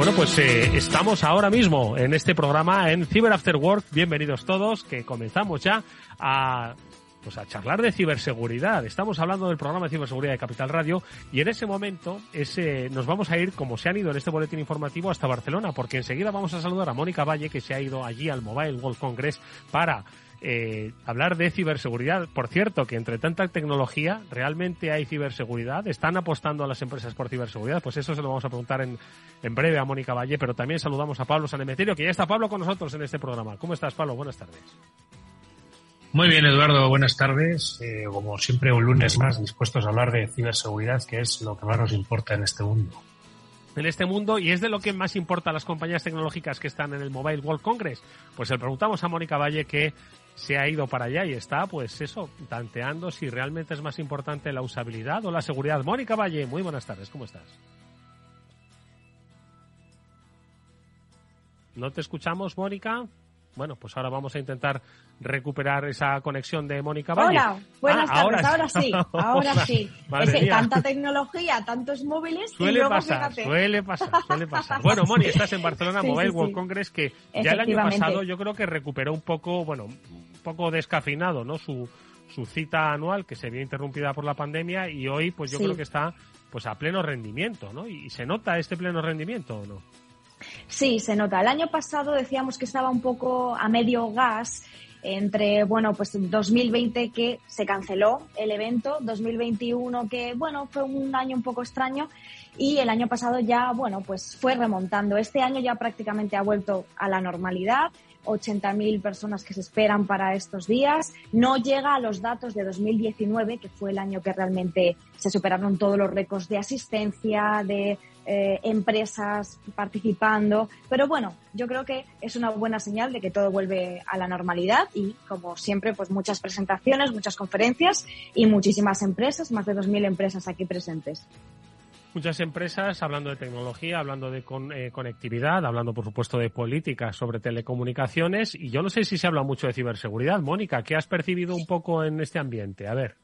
Bueno, pues eh, estamos ahora mismo en este programa en Cyber After Work. Bienvenidos todos, que comenzamos ya a pues a charlar de ciberseguridad. Estamos hablando del programa de ciberseguridad de Capital Radio y en ese momento ese, nos vamos a ir, como se han ido en este boletín informativo, hasta Barcelona, porque enseguida vamos a saludar a Mónica Valle, que se ha ido allí al Mobile World Congress para eh, hablar de ciberseguridad. Por cierto, que entre tanta tecnología, ¿realmente hay ciberseguridad? ¿Están apostando a las empresas por ciberseguridad? Pues eso se lo vamos a preguntar en, en breve a Mónica Valle, pero también saludamos a Pablo Sanemeterio, que ya está Pablo con nosotros en este programa. ¿Cómo estás, Pablo? Buenas tardes. Muy bien, Eduardo, buenas tardes. Eh, como siempre, un lunes más dispuestos a hablar de ciberseguridad, que es lo que más nos importa en este mundo. En este mundo, y es de lo que más importa a las compañías tecnológicas que están en el Mobile World Congress, pues le preguntamos a Mónica Valle que se ha ido para allá y está, pues eso, tanteando si realmente es más importante la usabilidad o la seguridad. Mónica Valle, muy buenas tardes, ¿cómo estás? ¿No te escuchamos, Mónica? Bueno, pues ahora vamos a intentar recuperar esa conexión de Mónica Valle. Hola, buenas Ah, tardes, ahora sí, ahora sí. Es que mía. tanta tecnología, tantos móviles y Suele luego pasar, fíjate. suele pasar, suele pasar. Bueno, Moni, estás en Barcelona Sí, Mobile sí, World sí. Congress que ya el año pasado yo creo que recuperó un poco, bueno, poco descafeinado, ¿no? Su, su cita anual que se vio interrumpida por la pandemia y hoy pues yo Sí. creo que está pues a pleno rendimiento, ¿no? Y se nota este pleno rendimiento o no? Sí, se nota. El año pasado decíamos que estaba un poco a medio gas entre, bueno, pues 2020 que se canceló el evento, 2021 que, bueno, fue un año un poco extraño y el año pasado ya, bueno, pues fue remontando. Este año ya prácticamente ha vuelto a la normalidad. 80.000 personas que se esperan para estos días. No llega a los datos de 2019, que fue el año que realmente se superaron todos los récords de asistencia, de eh, empresas participando. Pero bueno, yo creo que es una buena señal de que todo vuelve a la normalidad y, como siempre, pues muchas presentaciones, muchas conferencias y muchísimas empresas, más de 2.000 empresas aquí presentes. Muchas empresas hablando de tecnología, hablando de eh, conectividad, hablando por supuesto de políticas sobre telecomunicaciones y yo no sé si se habla mucho de ciberseguridad. Mónica, ¿qué has percibido un poco en este ambiente? A ver.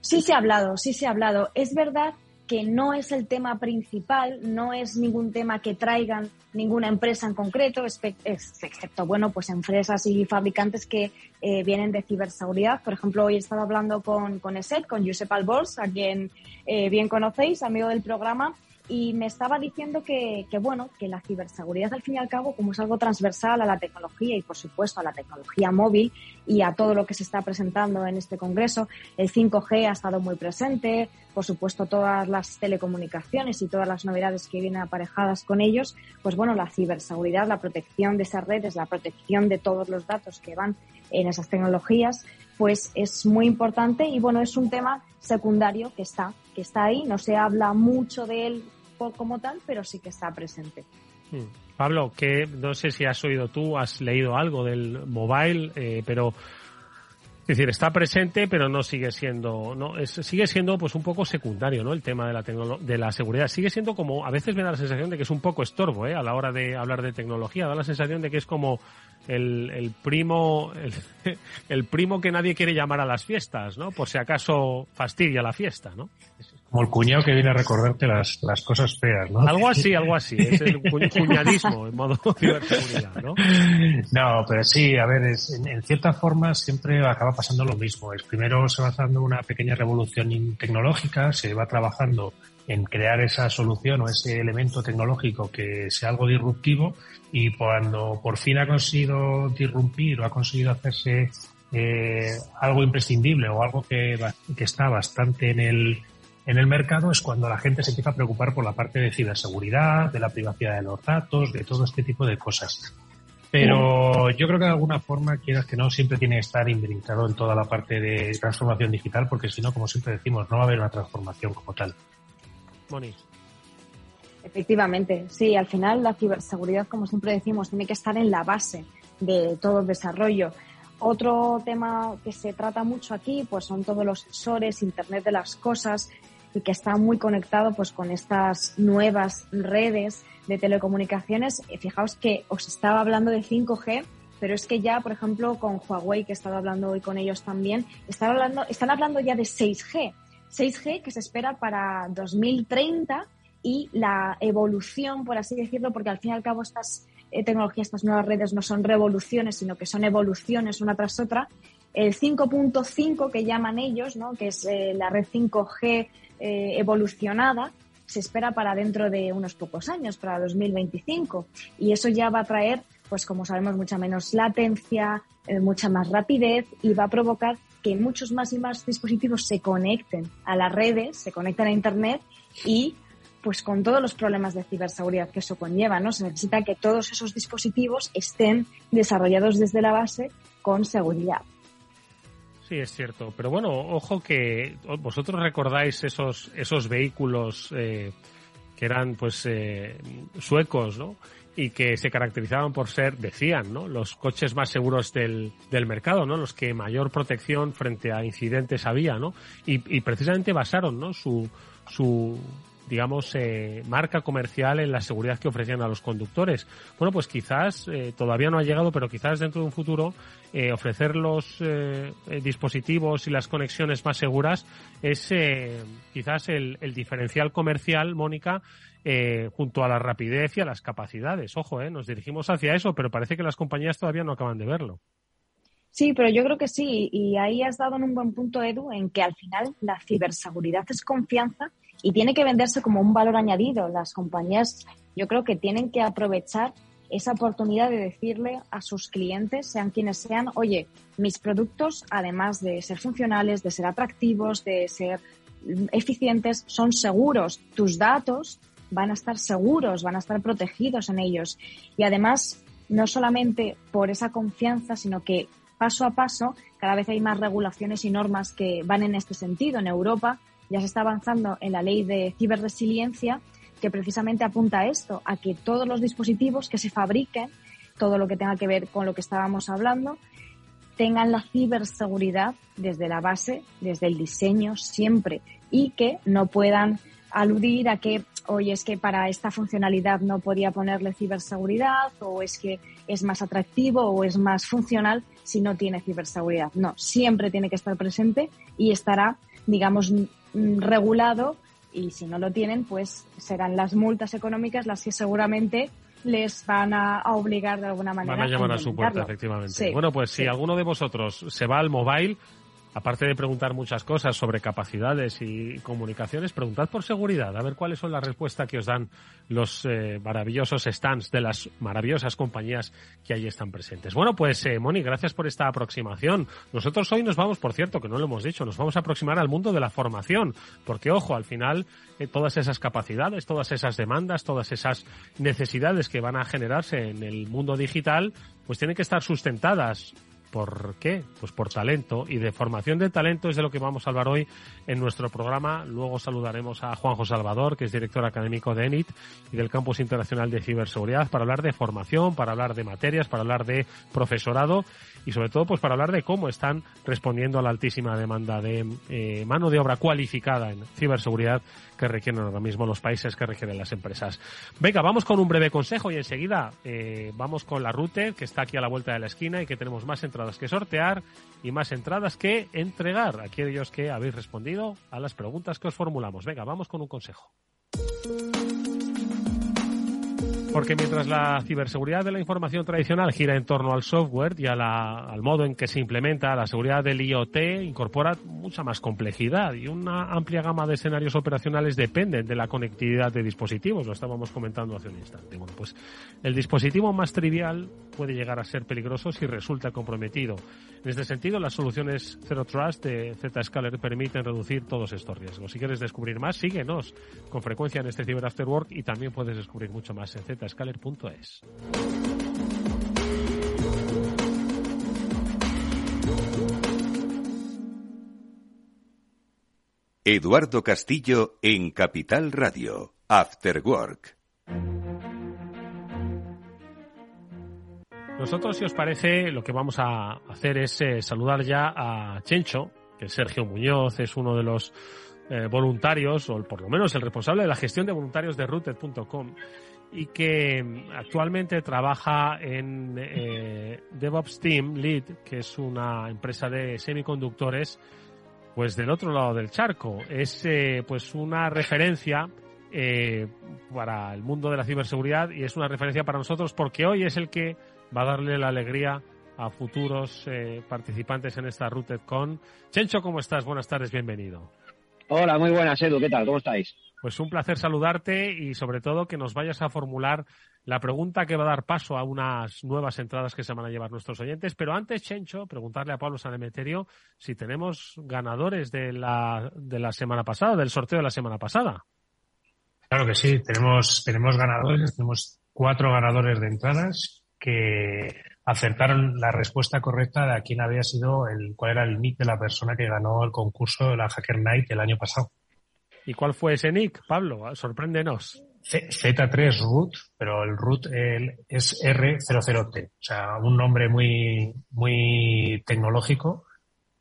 Sí se ha hablado, sí se ha hablado. Es verdad que no es el tema principal, no es ningún tema que traigan ninguna empresa en concreto, excepto, bueno, pues empresas y fabricantes que eh, vienen de ciberseguridad. Por ejemplo, hoy he estado hablando con, con ESET, con Josep Albors, a quien eh, bien conocéis, amigo del programa, y me estaba diciendo que, que, bueno, que la ciberseguridad al fin y al cabo, como es algo transversal a la tecnología y por supuesto a la tecnología móvil y a todo lo que se está presentando en este congreso, el 5G ha estado muy presente, por supuesto todas las telecomunicaciones y todas las novedades que vienen aparejadas con ellos, pues bueno, la ciberseguridad, la protección de esas redes, la protección de todos los datos que van en esas tecnologías, pues es muy importante y bueno, es un tema secundario que está, que está ahí, no se habla mucho de él como tal, pero sí que está presente. Hmm. Pablo, que no sé si has oído tú, has leído algo del mobile, eh, pero es decir, está presente, pero no sigue siendo, no, es, sigue siendo pues un poco secundario, ¿no? El tema de la de la seguridad. Sigue siendo como, a veces me da la sensación de que es un poco estorbo, ¿eh? A la hora de hablar de tecnología. Da la sensación de que es como el, el primo, el, el primo que nadie quiere llamar a las fiestas, ¿no? Por si acaso fastidia la fiesta, ¿no? Como el cuñado que viene a recordarte las, las cosas feas, ¿no? Algo así, algo así. Es el cuñadismo en modo ciberseguridad, ¿no? No, pero sí, a ver, es, en, en, cierta forma siempre acaba pasando lo mismo. Es primero se va dando una pequeña revolución tecnológica, se va trabajando en crear esa solución o ese elemento tecnológico que sea algo disruptivo y cuando por fin ha conseguido disrumpir o ha conseguido hacerse eh, algo imprescindible o algo que, que está bastante en el en el mercado es cuando la gente se empieza a preocupar por la parte de ciberseguridad, de la privacidad de los datos, de todo este tipo de cosas. Pero yo creo que de alguna forma, quieras que no, siempre tiene que estar imbrincado en toda la parte de transformación digital, porque si no, como siempre decimos, no va a haber una transformación como tal. Moni. Efectivamente, sí, al final la ciberseguridad, como siempre decimos, tiene que estar en la base de todo el desarrollo. Otro tema que se trata mucho aquí, pues son todos los sensores, Internet de las cosas, y que está muy conectado pues con estas nuevas redes de telecomunicaciones. Fijaos que os estaba hablando de 5G, pero es que ya, por ejemplo, con Huawei, que he estado hablando hoy con ellos también, están hablando, están hablando ya de 6G. 6G que se espera para 2030 y la evolución, por así decirlo, porque al fin y al cabo estas eh, tecnologías, estas nuevas redes no son revoluciones, sino que son evoluciones una tras otra. El 5.5 que llaman ellos, ¿no? que es eh, la red 5G eh, evolucionada se espera para dentro de unos pocos años, para 2025. Y eso ya va a traer, pues como sabemos, mucha menos latencia, eh, mucha más rapidez y va a provocar que muchos más y más dispositivos se conecten a las redes, se conecten a Internet y pues con todos los problemas de ciberseguridad que eso conlleva, ¿no? Se necesita que todos esos dispositivos estén desarrollados desde la base con seguridad. Sí, es cierto. Pero bueno, ojo que vosotros recordáis esos, esos vehículos eh, que eran pues eh, suecos, ¿no? Y que se caracterizaban por ser, decían, ¿no? Los coches más seguros del, del mercado, ¿no? Los que mayor protección frente a incidentes había, ¿no? Y, y precisamente basaron, ¿no? Su, su, digamos, eh, marca comercial en la seguridad que ofrecían a los conductores. Bueno, pues quizás eh, todavía no ha llegado, pero quizás dentro de un futuro eh, ofrecer los eh, dispositivos y las conexiones más seguras es quizás el, el, diferencial comercial, Mónica, junto a la rapidez y a las capacidades. Ojo, nos dirigimos hacia eso, pero parece que las compañías todavía no acaban de verlo. Sí, pero yo creo que sí. Y ahí has dado en un buen punto, Edu, en que al final la ciberseguridad es confianza y tiene que venderse como un valor añadido. Las compañías yo creo que tienen que aprovechar esa oportunidad de decirle a sus clientes, sean quienes sean, oye, mis productos, además de ser funcionales, de ser atractivos, de ser eficientes, son seguros. Tus datos van a estar seguros, van a estar protegidos en ellos. Y además, no solamente por esa confianza, sino que paso a paso cada vez hay más regulaciones y normas que van en este sentido. En Europa ya se está avanzando en la ley de ciberresiliencia que precisamente apunta a esto, a que todos los dispositivos que se fabriquen, todo lo que tenga que ver con lo que estábamos hablando, tengan la ciberseguridad desde la base, desde el diseño siempre y que no puedan aludir a que, oye, es que para esta funcionalidad no podía ponerle ciberseguridad o es que es más atractivo o es más funcional si no tiene ciberseguridad. No, siempre tiene que estar presente y estará, digamos, regulado y si no lo tienen, pues serán las multas económicas las que seguramente les van a, obligar de alguna manera. Van a llamar a, su puerta, efectivamente. Bueno, pues si alguno de vosotros se va al mobile, aparte de preguntar muchas cosas sobre capacidades y comunicaciones, preguntad por seguridad, a ver cuáles son las respuestas que os dan los eh, maravillosos stands de las maravillosas compañías que ahí están presentes. Bueno, pues eh, Moni, gracias por esta aproximación. Nosotros hoy nos vamos, por cierto, que no lo hemos dicho, nos vamos a aproximar al mundo de la formación, porque ojo, al final eh, todas esas capacidades, todas esas demandas, todas esas necesidades que van a generarse en el mundo digital, pues tienen que estar sustentadas ¿Por qué? Pues por talento y de formación de talento es de lo que vamos a hablar hoy en nuestro programa. Luego saludaremos a Juanjo Salvador, que es director académico de ENIT y del Campus Internacional de Ciberseguridad, para hablar de formación, para hablar de materias, para hablar de profesorado y sobre todo pues para hablar de cómo están respondiendo a la altísima demanda de eh, mano de obra cualificada en ciberseguridad que requieren ahora mismo los países que requieren las empresas. Venga, vamos con un breve consejo y enseguida eh, vamos con la Router que está aquí a la vuelta de la esquina y que tenemos más entradas que sortear y más entradas que entregar a aquellos que habéis respondido a las preguntas que os formulamos. Venga, vamos con un consejo. Porque mientras la ciberseguridad de la información tradicional gira en torno al software y al modo en que se implementa, la seguridad del IoT incorpora mucha más complejidad y una amplia gama de escenarios operacionales dependen de la conectividad de dispositivos. Lo estábamos comentando hace un instante. Bueno, pues el dispositivo más trivial puede llegar a ser peligroso si resulta comprometido. En este sentido, las soluciones Zero Trust de Zscaler permiten reducir todos estos riesgos. Si quieres descubrir más, síguenos con frecuencia en este Cyber After Work y también puedes descubrir mucho más en zscaler.es. Eduardo Castillo en Capital Radio, After Work. Nosotros, si os parece, lo que vamos a hacer es eh, saludar ya a Chencho, que Sergio Muñoz es uno de los eh, voluntarios, o por lo menos el responsable de la gestión de voluntarios de Routed.com, y que actualmente trabaja en eh, DevOps Team Lead, que es una empresa de semiconductores, pues del otro lado del charco. Es pues una referencia para el mundo de la ciberseguridad y es una referencia para nosotros porque hoy es el que va a darle la alegría a futuros eh, participantes en esta RootedCon. Chencho, ¿cómo estás? Buenas tardes, bienvenido. Hola, muy buenas, Edu. ¿Qué tal? ¿Cómo estáis? Pues un placer saludarte y sobre todo que nos vayas a formular la pregunta que va a dar paso a unas nuevas entradas que se van a llevar nuestros oyentes. Pero antes, Chencho, preguntarle a Pablo Sanemeterio si tenemos ganadores de la, de la semana pasada, del sorteo de la semana pasada. Claro que sí, tenemos, tenemos ganadores, tenemos cuatro ganadores de entradas que acertaron la respuesta correcta de a quién había sido el, cuál era el nick de la persona que ganó el concurso de la Hacker Night el año pasado. ¿Y cuál fue ese nick, Pablo? Sorpréndenos. Z3 root, pero el root es R00T, o sea, un nombre muy, muy tecnológico.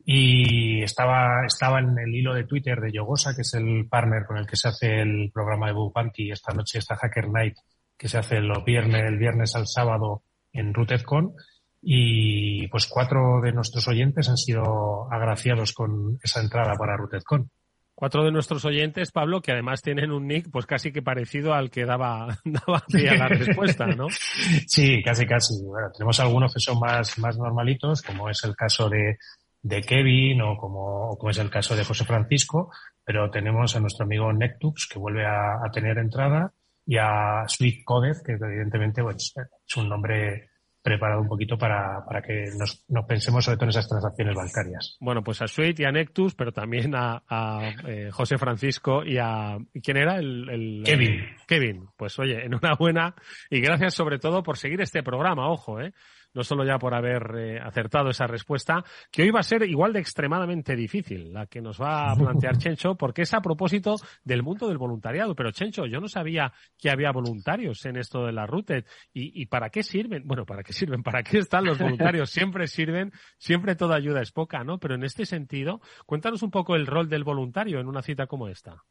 Y estaba, estaba en el hilo de Twitter de Yogosa, que es el partner con el que se hace el programa de Bupanti esta noche, esta Hacker Night, que se hace los viernes, el viernes al sábado en RootedCon y pues cuatro de nuestros oyentes han sido agraciados con esa entrada para RootedCon. Cuatro de nuestros oyentes, Pablo, que además tienen un nick pues casi que parecido al que daba, daba a la respuesta, ¿no? sí, casi casi. Bueno, tenemos algunos que son más, más normalitos, como es el caso de, de Kevin o como, como es el caso de José Francisco, pero tenemos a nuestro amigo Nectux que vuelve a, a tener entrada y a Sweet Codez, que evidentemente pues, es un nombre preparado un poquito para, para que nos, nos, pensemos sobre todo en esas transacciones bancarias. Bueno, pues a Sweet y a Nectus, pero también a, a eh, José Francisco y a... ¿Quién era? El, el, Kevin. Kevin. Pues oye, enhorabuena y gracias sobre todo por seguir este programa, ojo, ¿eh? No solo ya por haber eh, acertado esa respuesta, que hoy va a ser igual de extremadamente difícil, la que nos va a plantear Chencho, porque es a propósito del mundo del voluntariado. Pero Chencho, yo no sabía que había voluntarios en esto de la RUTED. ¿Y, ¿Y para qué sirven? Bueno, ¿para qué sirven? ¿Para qué están los voluntarios? Siempre sirven, siempre toda ayuda es poca, ¿no? Pero en este sentido, cuéntanos un poco el rol del voluntario en una cita como esta.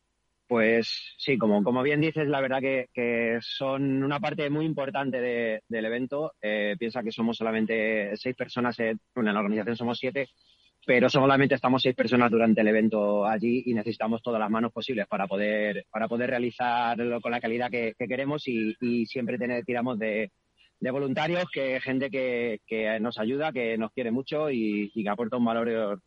Pues sí, como, como bien dices, la verdad que, que son una parte muy importante de, del evento. Eh, piensa que somos solamente seis personas, en, en la organización somos siete, pero solamente estamos seis personas durante el evento allí y necesitamos todas las manos posibles para poder, para poder realizarlo con la calidad que, queremos y, siempre tener, tiramos de, voluntarios, que gente que, nos ayuda, que nos quiere mucho y, que aporta un valor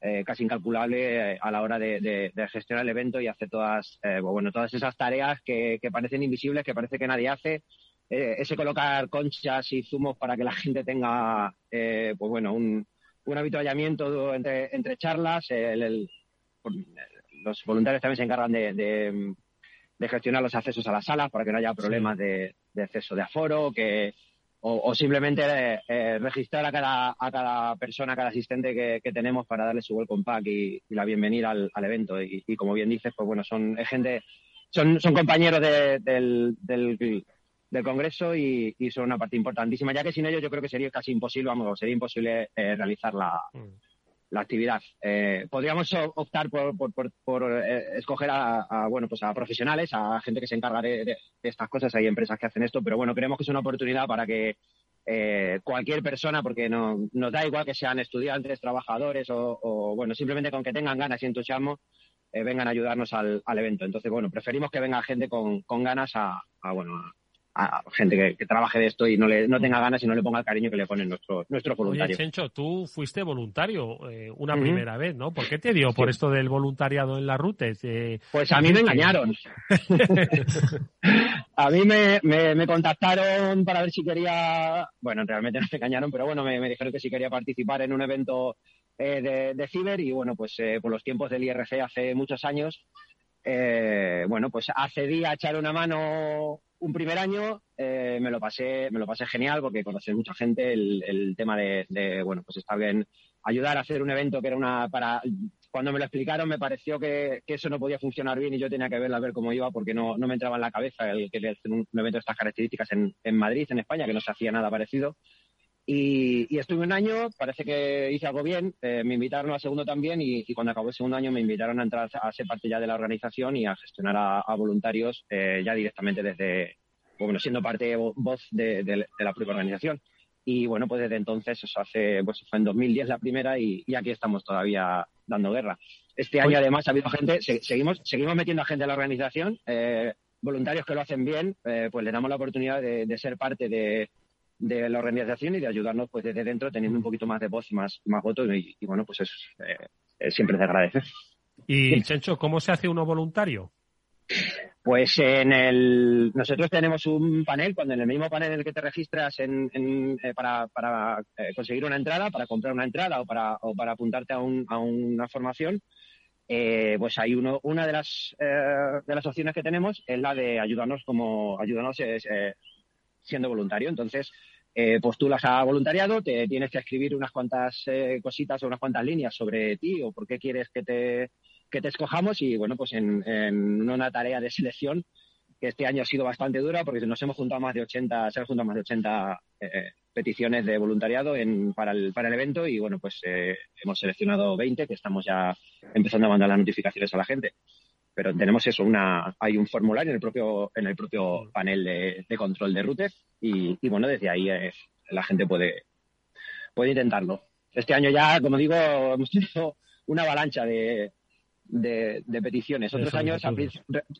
eh, casi incalculable a la hora de, gestionar el evento y hacer todas, eh, bueno, todas esas tareas que, parecen invisibles, que parece que nadie hace. Eh, ese colocar conchas y zumos para que la gente tenga, pues bueno, un, un habituallamiento entre, entre charlas. los voluntarios también se encargan de, gestionar los accesos a las salas para que no haya problemas de, acceso de aforo que, o, simplemente eh, registrar a cada, a cada persona, a cada asistente que, tenemos para darle su welcome pack y, la bienvenida al, evento. Y, como bien dices, pues bueno, son gente, son, son compañeros del, del Congreso y, son una parte importantísima, ya que sin ellos yo creo que sería casi imposible, vamos, sería imposible eh, realizar la, mm. actividad. Eh, podríamos optar por, por, eh, escoger a, bueno, pues a profesionales, a gente que se encarga de, estas cosas, hay empresas que hacen esto, pero bueno, creemos que es una oportunidad para que cualquier persona, porque no, nos da igual que sean estudiantes, trabajadores o, bueno, simplemente con que tengan ganas y entusiasmo, vengan a ayudarnos al, evento. Entonces, bueno, preferimos que venga gente con, ganas a, a bueno, a gente que, trabaje de esto y no, le, no tenga ganas y no le ponga el cariño que le ponen nuestros nuestro voluntarios. Oye, Chencho, tú fuiste voluntario eh, una primera vez, ¿no? ¿Por qué te dio por esto del voluntariado en las rutas? Eh, pues a mí me engañaron. a mí me, me, contactaron para ver si quería, bueno, realmente no me engañaron, pero bueno, me, dijeron que si quería participar en un evento eh, de, de ciber y bueno, pues por los tiempos del IRC hace muchos años, bueno, pues accedí a echar una mano un primer año eh, me lo pasé me lo pasé genial porque conocí mucha gente el, tema de, bueno pues está bien ayudar a hacer un evento que era una para cuando me lo explicaron me pareció que, eso no podía funcionar bien y yo tenía que verla a ver cómo iba porque no, me entraba en la cabeza el que hacer un, evento de estas características en, en Madrid en España que no se hacía nada parecido y, estuve un año, parece que hice algo bien, eh, me invitaron al segundo también y, cuando acabó el segundo año me invitaron a entrar a ser parte ya de la organización y a gestionar a, voluntarios eh, ya directamente desde, bueno, siendo parte voz de, la propia organización. Y bueno, pues desde entonces, eso hace, pues fue en 2010 la primera y, aquí estamos todavía dando guerra. Este año además ha habido gente, seguimos, seguimos metiendo a gente a la organización, eh, voluntarios que lo hacen bien, pues le damos la oportunidad de ser parte de, de la organización y de ayudarnos pues desde dentro teniendo un poquito más de voz y más, más votos y, bueno pues es, eh, siempre de agradecer. Y Chencho, ¿cómo se hace uno voluntario? Pues en el nosotros tenemos un panel, cuando en el mismo panel en el que te registras en, eh, para, para eh, conseguir una entrada, para comprar una entrada o para, o para apuntarte a, un, a una formación, pues hay uno, una de las, de las opciones que tenemos es la de ayudarnos como ayudarnos siendo voluntario. Entonces, eh, postulas a voluntariado, te tienes que escribir unas cuantas eh, cositas o unas cuantas líneas sobre ti o por qué quieres que te, que te escojamos y bueno, pues en, una tarea de selección que este año ha sido bastante dura porque nos hemos juntado más de 80, se han juntado más de 80 eh, peticiones de voluntariado en, para, el, para el evento y bueno, pues eh, hemos seleccionado 20 que estamos ya empezando a mandar las notificaciones a la gente pero tenemos eso, una, hay un formulario en el propio, en el propio panel de, control de router y, bueno, desde ahí eh, la gente puede, puede intentarlo. Este año ya, como digo, hemos tenido una avalancha de, de, peticiones. Otros años,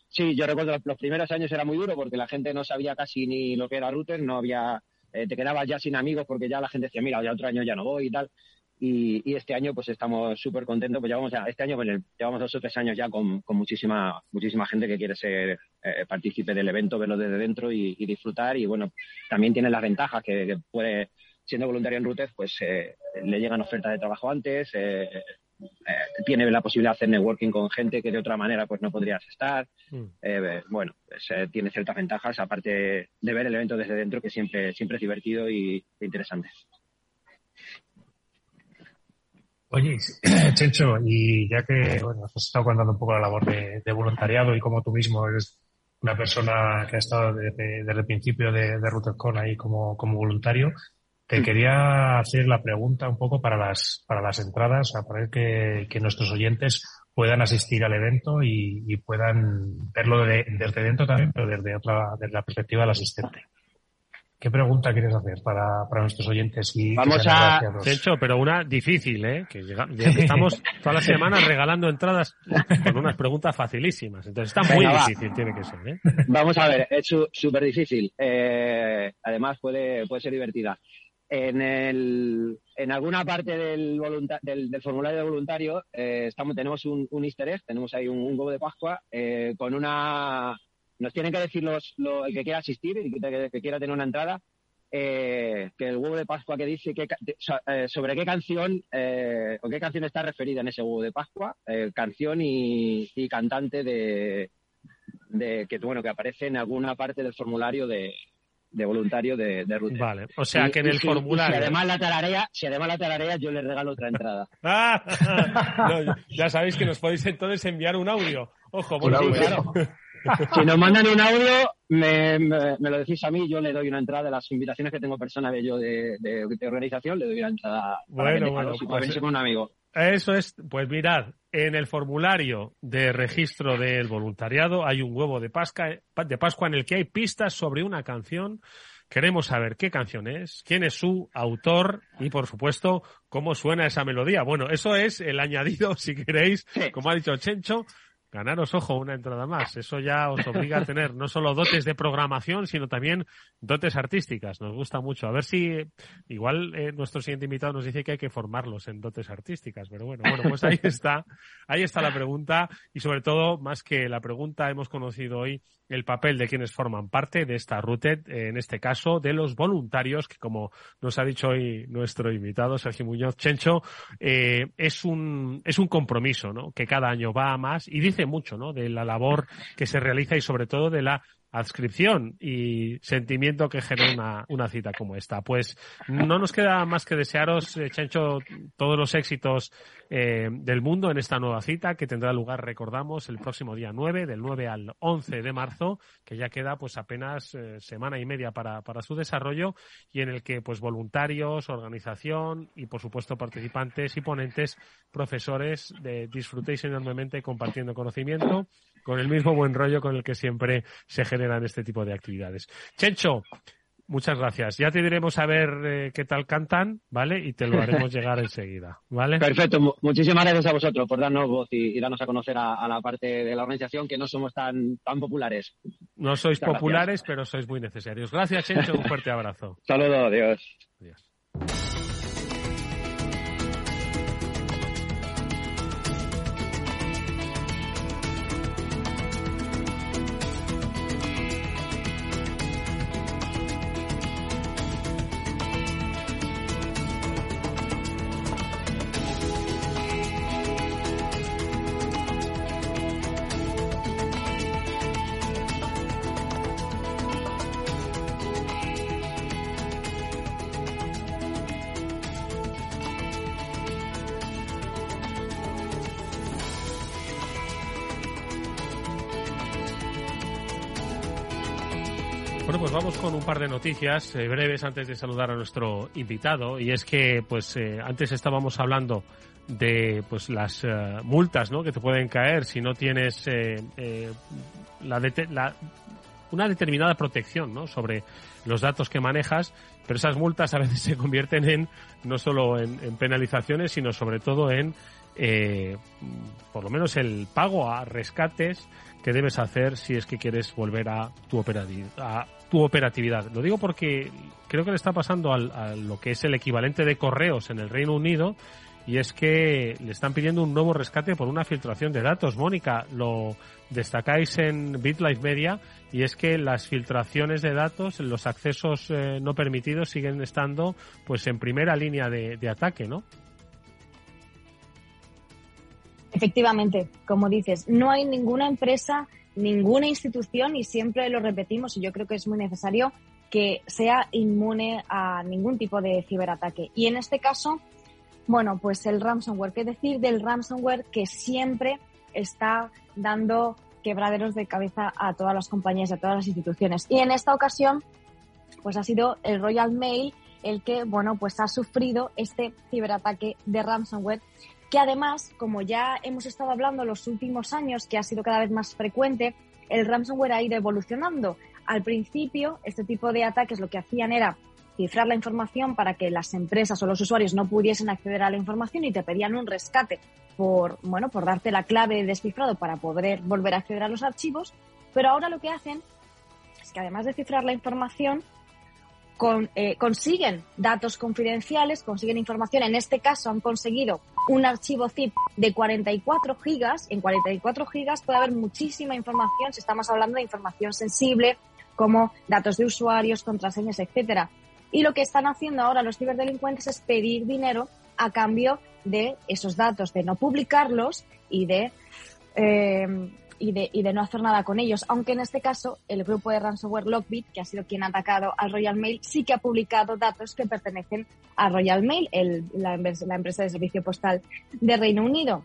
sí, yo recuerdo los primeros años era muy duro porque la gente no sabía casi ni lo que era router, no había, eh, te quedabas ya sin amigos porque ya la gente decía, mira, ya otro año ya no voy y tal. Y, este año pues estamos súper contentos, pues llevamos ya, este año pues, llevamos dos o tres años ya con, muchísima, muchísima gente que quiere ser eh, partícipe del evento, verlo desde dentro y, disfrutar y bueno, también tiene las ventajas que, puede, siendo voluntario en Rutes, pues eh, le llegan ofertas de trabajo antes, eh, tiene la posibilidad de hacer networking con gente que de otra manera pues no podrías estar. Mm. bueno, pues, tiene ciertas ventajas, aparte de ver el evento desde dentro, que siempre, siempre es divertido y interesante. Oye, Chencho, y ya que bueno, has estado contando un poco la labor de, voluntariado y como tú mismo eres una persona que ha estado desde, el principio de, de RouterCon ahí como, como voluntario, te mm. quería hacer la pregunta un poco para las, para las entradas, para que, que nuestros oyentes puedan asistir al evento y, puedan verlo desde dentro también, pero desde otra, desde la perspectiva del asistente. ¿Qué pregunta quieres hacer para, para nuestros oyentes? Y Vamos a... De hecho, pero una difícil, ¿eh? Que estamos todas las semanas regalando entradas con unas preguntas facilísimas. Entonces está muy difícil, tiene que ser, ¿eh? Vamos a ver, es súper difícil. Eh, además puede, puede ser divertida. En, el, en alguna parte del, del, formulario de voluntario eh, estamos, tenemos un, un, easter egg, tenemos ahí un, huevo de Pascua eh, con una nos tienen que decir los, el que quiera asistir y que, que quiera tener una entrada, eh, que el huevo de Pascua que dice que, eh, sobre qué canción eh, o qué canción está referida en ese huevo de Pascua, canción y, cantante de, de, que bueno que aparece en alguna parte del formulario de, de voluntario de, de Vale, o sea que en el formulario. Si además la tararea, si además la tararea, yo le regalo otra entrada. Ah, ya sabéis que nos podéis entonces enviar un audio. Ojo, bueno, claro. Si nos mandan un audio, me, me, lo decís a mí, yo le doy una entrada de las invitaciones que tengo personales yo de, de, organización, le doy una entrada bueno, bueno, pues, con un amigo. Eso es, pues mirad, en el formulario de registro del voluntariado hay un huevo de Pascua, de Pascua en el que hay pistas sobre una canción. Queremos saber qué canción es, quién es su autor y, por supuesto, cómo suena esa melodía. Bueno, eso es el añadido, si queréis, como ha dicho Chencho, ganaros, ojo, una entrada más. Eso ya os obliga a tener no solo dotes de programación, sino también dotes artísticas. Nos gusta mucho. A ver si igual eh, nuestro siguiente invitado nos dice que hay que formarlos en dotes artísticas. Pero bueno, bueno, pues ahí está. Ahí está la pregunta. Y sobre todo, más que la pregunta, hemos conocido hoy el papel de quienes forman parte de esta RUTED, en este caso de los voluntarios, que como nos ha dicho hoy nuestro invitado, Sergio Muñoz Chencho, eh, es, un, es un compromiso, ¿no? Que cada año va a más y dice mucho, ¿no? De la labor que se realiza y sobre todo de la adscripción y sentimiento que genera una, una, cita como esta. Pues no nos queda más que desearos, eh, Chencho, todos los éxitos eh, del mundo en esta nueva cita que tendrá lugar, recordamos, el próximo día 9, del 9 al 11 de marzo, que ya queda pues apenas eh, semana y media para, para su desarrollo y en el que pues voluntarios, organización y por supuesto participantes y ponentes, profesores, de, disfrutéis enormemente compartiendo conocimiento con el mismo buen rollo con el que siempre se generan este tipo de actividades. Chencho, muchas gracias. Ya te diremos a ver eh, qué tal cantan, ¿vale? Y te lo haremos llegar enseguida, ¿vale? Perfecto. Muchísimas gracias a vosotros por darnos voz y, darnos a conocer a, la parte de la organización que no somos tan, tan populares. No sois populares, pero sois muy necesarios. Gracias, Chencho. Un fuerte abrazo. Saludos. Adiós. Adiós. De noticias eh, breves antes de saludar a nuestro invitado y es que pues eh, antes estábamos hablando de pues las eh, multas ¿no? que te pueden caer si no tienes la, la, una determinada protección ¿no? sobre los datos que manejas pero esas multas a veces se convierten en no solo en, en penalizaciones sino sobre todo en por lo menos el pago a rescates que debes hacer si es que quieres volver a tu, a tu operatividad. Lo digo porque creo que le está pasando al, a lo que es el equivalente de correos en el Reino Unido y es que le están pidiendo un nuevo rescate por una filtración de datos. Mónica, lo destacáis en BitLife Media y es que las filtraciones de datos, los accesos eh, no permitidos siguen estando pues en primera línea de, de ataque, ¿no? Efectivamente, como dices, no hay ninguna empresa, ninguna institución, y siempre lo repetimos, y yo creo que es muy necesario, que sea inmune a ningún tipo de ciberataque. Y en este caso, bueno, pues el ransomware, ¿qué decir del ransomware que siempre está dando quebraderos de cabeza a todas las compañías, a todas las instituciones? Y en esta ocasión, pues ha sido el Royal Mail el que, bueno, pues ha sufrido este ciberataque de ransomware que además, como ya hemos estado hablando los últimos años, que ha sido cada vez más frecuente, el ransomware ha ido evolucionando. Al principio, este tipo de ataques lo que hacían era cifrar la información para que las empresas o los usuarios no pudiesen acceder a la información y te pedían un rescate por, bueno, por darte la clave de descifrado para poder volver a acceder a los archivos. Pero ahora lo que hacen es que además de cifrar la información, con, eh, consiguen datos confidenciales, consiguen información. En este caso han conseguido un archivo zip de 44 gigas. En 44 gigas puede haber muchísima información si estamos hablando de información sensible como datos de usuarios, contraseñas, etcétera. Y lo que están haciendo ahora los ciberdelincuentes es pedir dinero a cambio de esos datos, de no publicarlos y de, eh, y de, y de no hacer nada con ellos. Aunque en este caso el grupo de ransomware Lockbit, que ha sido quien ha atacado al Royal Mail, sí que ha publicado datos que pertenecen a Royal Mail, el, la, la empresa de servicio postal de Reino Unido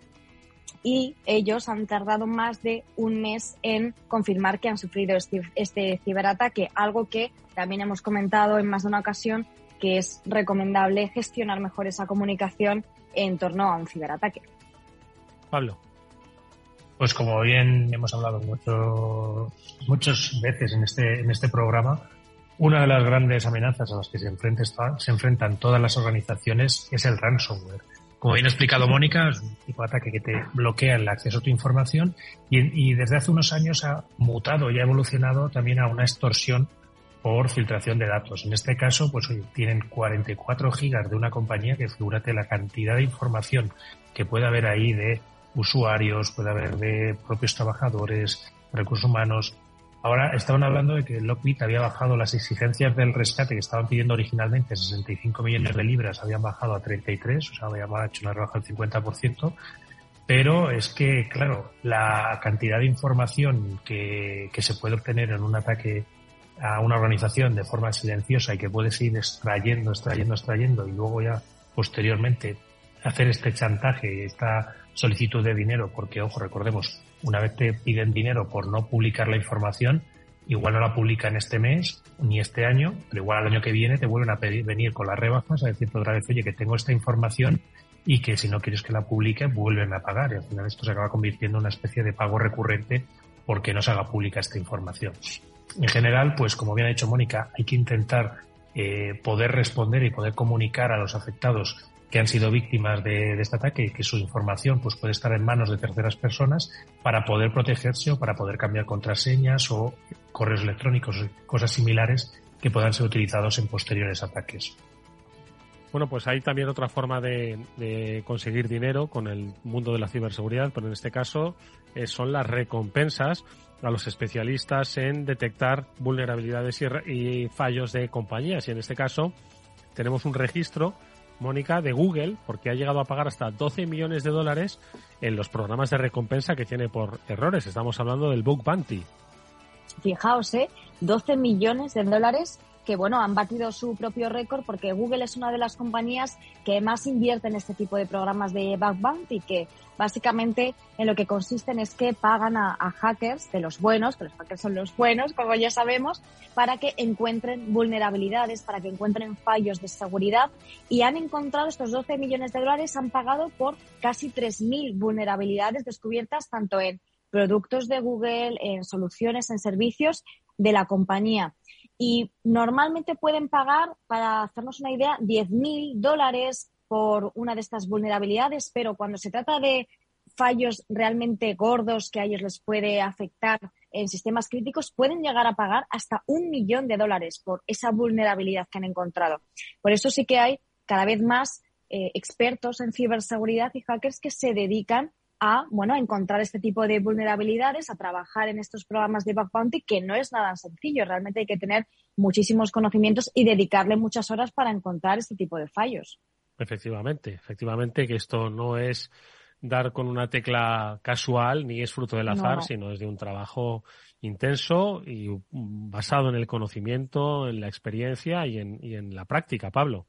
y ellos han tardado más de un mes en confirmar que han sufrido este, este, ciberataque, algo que también hemos comentado en más de una ocasión que es recomendable gestionar mejor esa comunicación en torno a un ciberataque. Pablo. Pues como bien hemos hablado mucho, muchas veces en este, en este programa, una de las grandes amenazas a las que se, se enfrentan todas las organizaciones es el ransomware. Como bien ha explicado Mónica, es un tipo de ataque que te bloquea el acceso a tu información y, y desde hace unos años ha mutado y ha evolucionado también a una extorsión por filtración de datos. En este caso, pues tienen 44 gigas de una compañía que figúrate la cantidad de información que puede haber ahí de usuarios, puede haber de propios trabajadores, recursos humanos. Ahora estaban hablando de que Lockbit había bajado las exigencias del rescate que estaban pidiendo originalmente 65 millones de libras, habían bajado a 33, o sea, habían hecho una rebaja del 50%, pero es que, claro, la cantidad de información que, que se puede obtener en un ataque a una organización de forma silenciosa y que puedes ir extrayendo, extrayendo, extrayendo y luego ya posteriormente hacer este chantaje, esta solicitud de dinero, porque ojo, recordemos, una vez te piden dinero por no publicar la información, igual no la publican este mes ni este año, pero igual al año que viene te vuelven a pedir, venir con las rebajas a decirte otra vez, oye, que tengo esta información y que si no quieres que la publique, vuelven a pagar. Y al final esto se acaba convirtiendo en una especie de pago recurrente porque no se haga pública esta información en general, pues como bien ha dicho Mónica, hay que intentar eh, poder responder y poder comunicar a los afectados que han sido víctimas de, este ataque y que su información pues puede estar en manos de terceras personas para poder protegerse o para poder cambiar contraseñas o correos electrónicos o cosas similares que puedan ser utilizados en posteriores ataques. Bueno, pues hay también otra forma de, conseguir dinero con el mundo de la ciberseguridad, pero en este caso eh, son las recompensas a los especialistas en detectar vulnerabilidades y, fallos de compañías. Y en este caso tenemos un registro, Mónica, de Google, porque ha llegado a pagar hasta 12 millones de dólares en los programas de recompensa que tiene por errores. Estamos hablando del Bug Bounty. Fijaos, ¿eh? 12 millones de dólares que bueno, han batido su propio récord porque Google es una de las compañías que más invierte en este tipo de programas de bug bounty que básicamente en lo que consisten es que pagan a, hackers de los buenos, que los hackers son los buenos, como ya sabemos, para que encuentren vulnerabilidades, para que encuentren fallos de seguridad. Y han encontrado estos 12 millones de dólares, han pagado por casi 3.000 vulnerabilidades descubiertas tanto en productos de Google, en soluciones, en servicios de la compañía y normalmente pueden pagar, para hacernos una idea, 10.000 dólares por una de estas vulnerabilidades, pero cuando se trata de fallos realmente gordos que a ellos les puede afectar en sistemas críticos, pueden llegar a pagar hasta un millón de dólares por esa vulnerabilidad que han encontrado. Por eso sí que hay cada vez más eh, expertos en ciberseguridad y hackers que se dedican a, bueno, encontrar este tipo de vulnerabilidades, a trabajar en estos programas de bug bounty, que no es nada sencillo. Realmente hay que tener muchísimos conocimientos y dedicarle muchas horas para encontrar este tipo de fallos. Efectivamente, efectivamente que esto no es dar con una tecla casual ni es fruto del azar, sino es de un trabajo intenso y basado en el conocimiento, en la experiencia y en, y en la práctica, Pablo.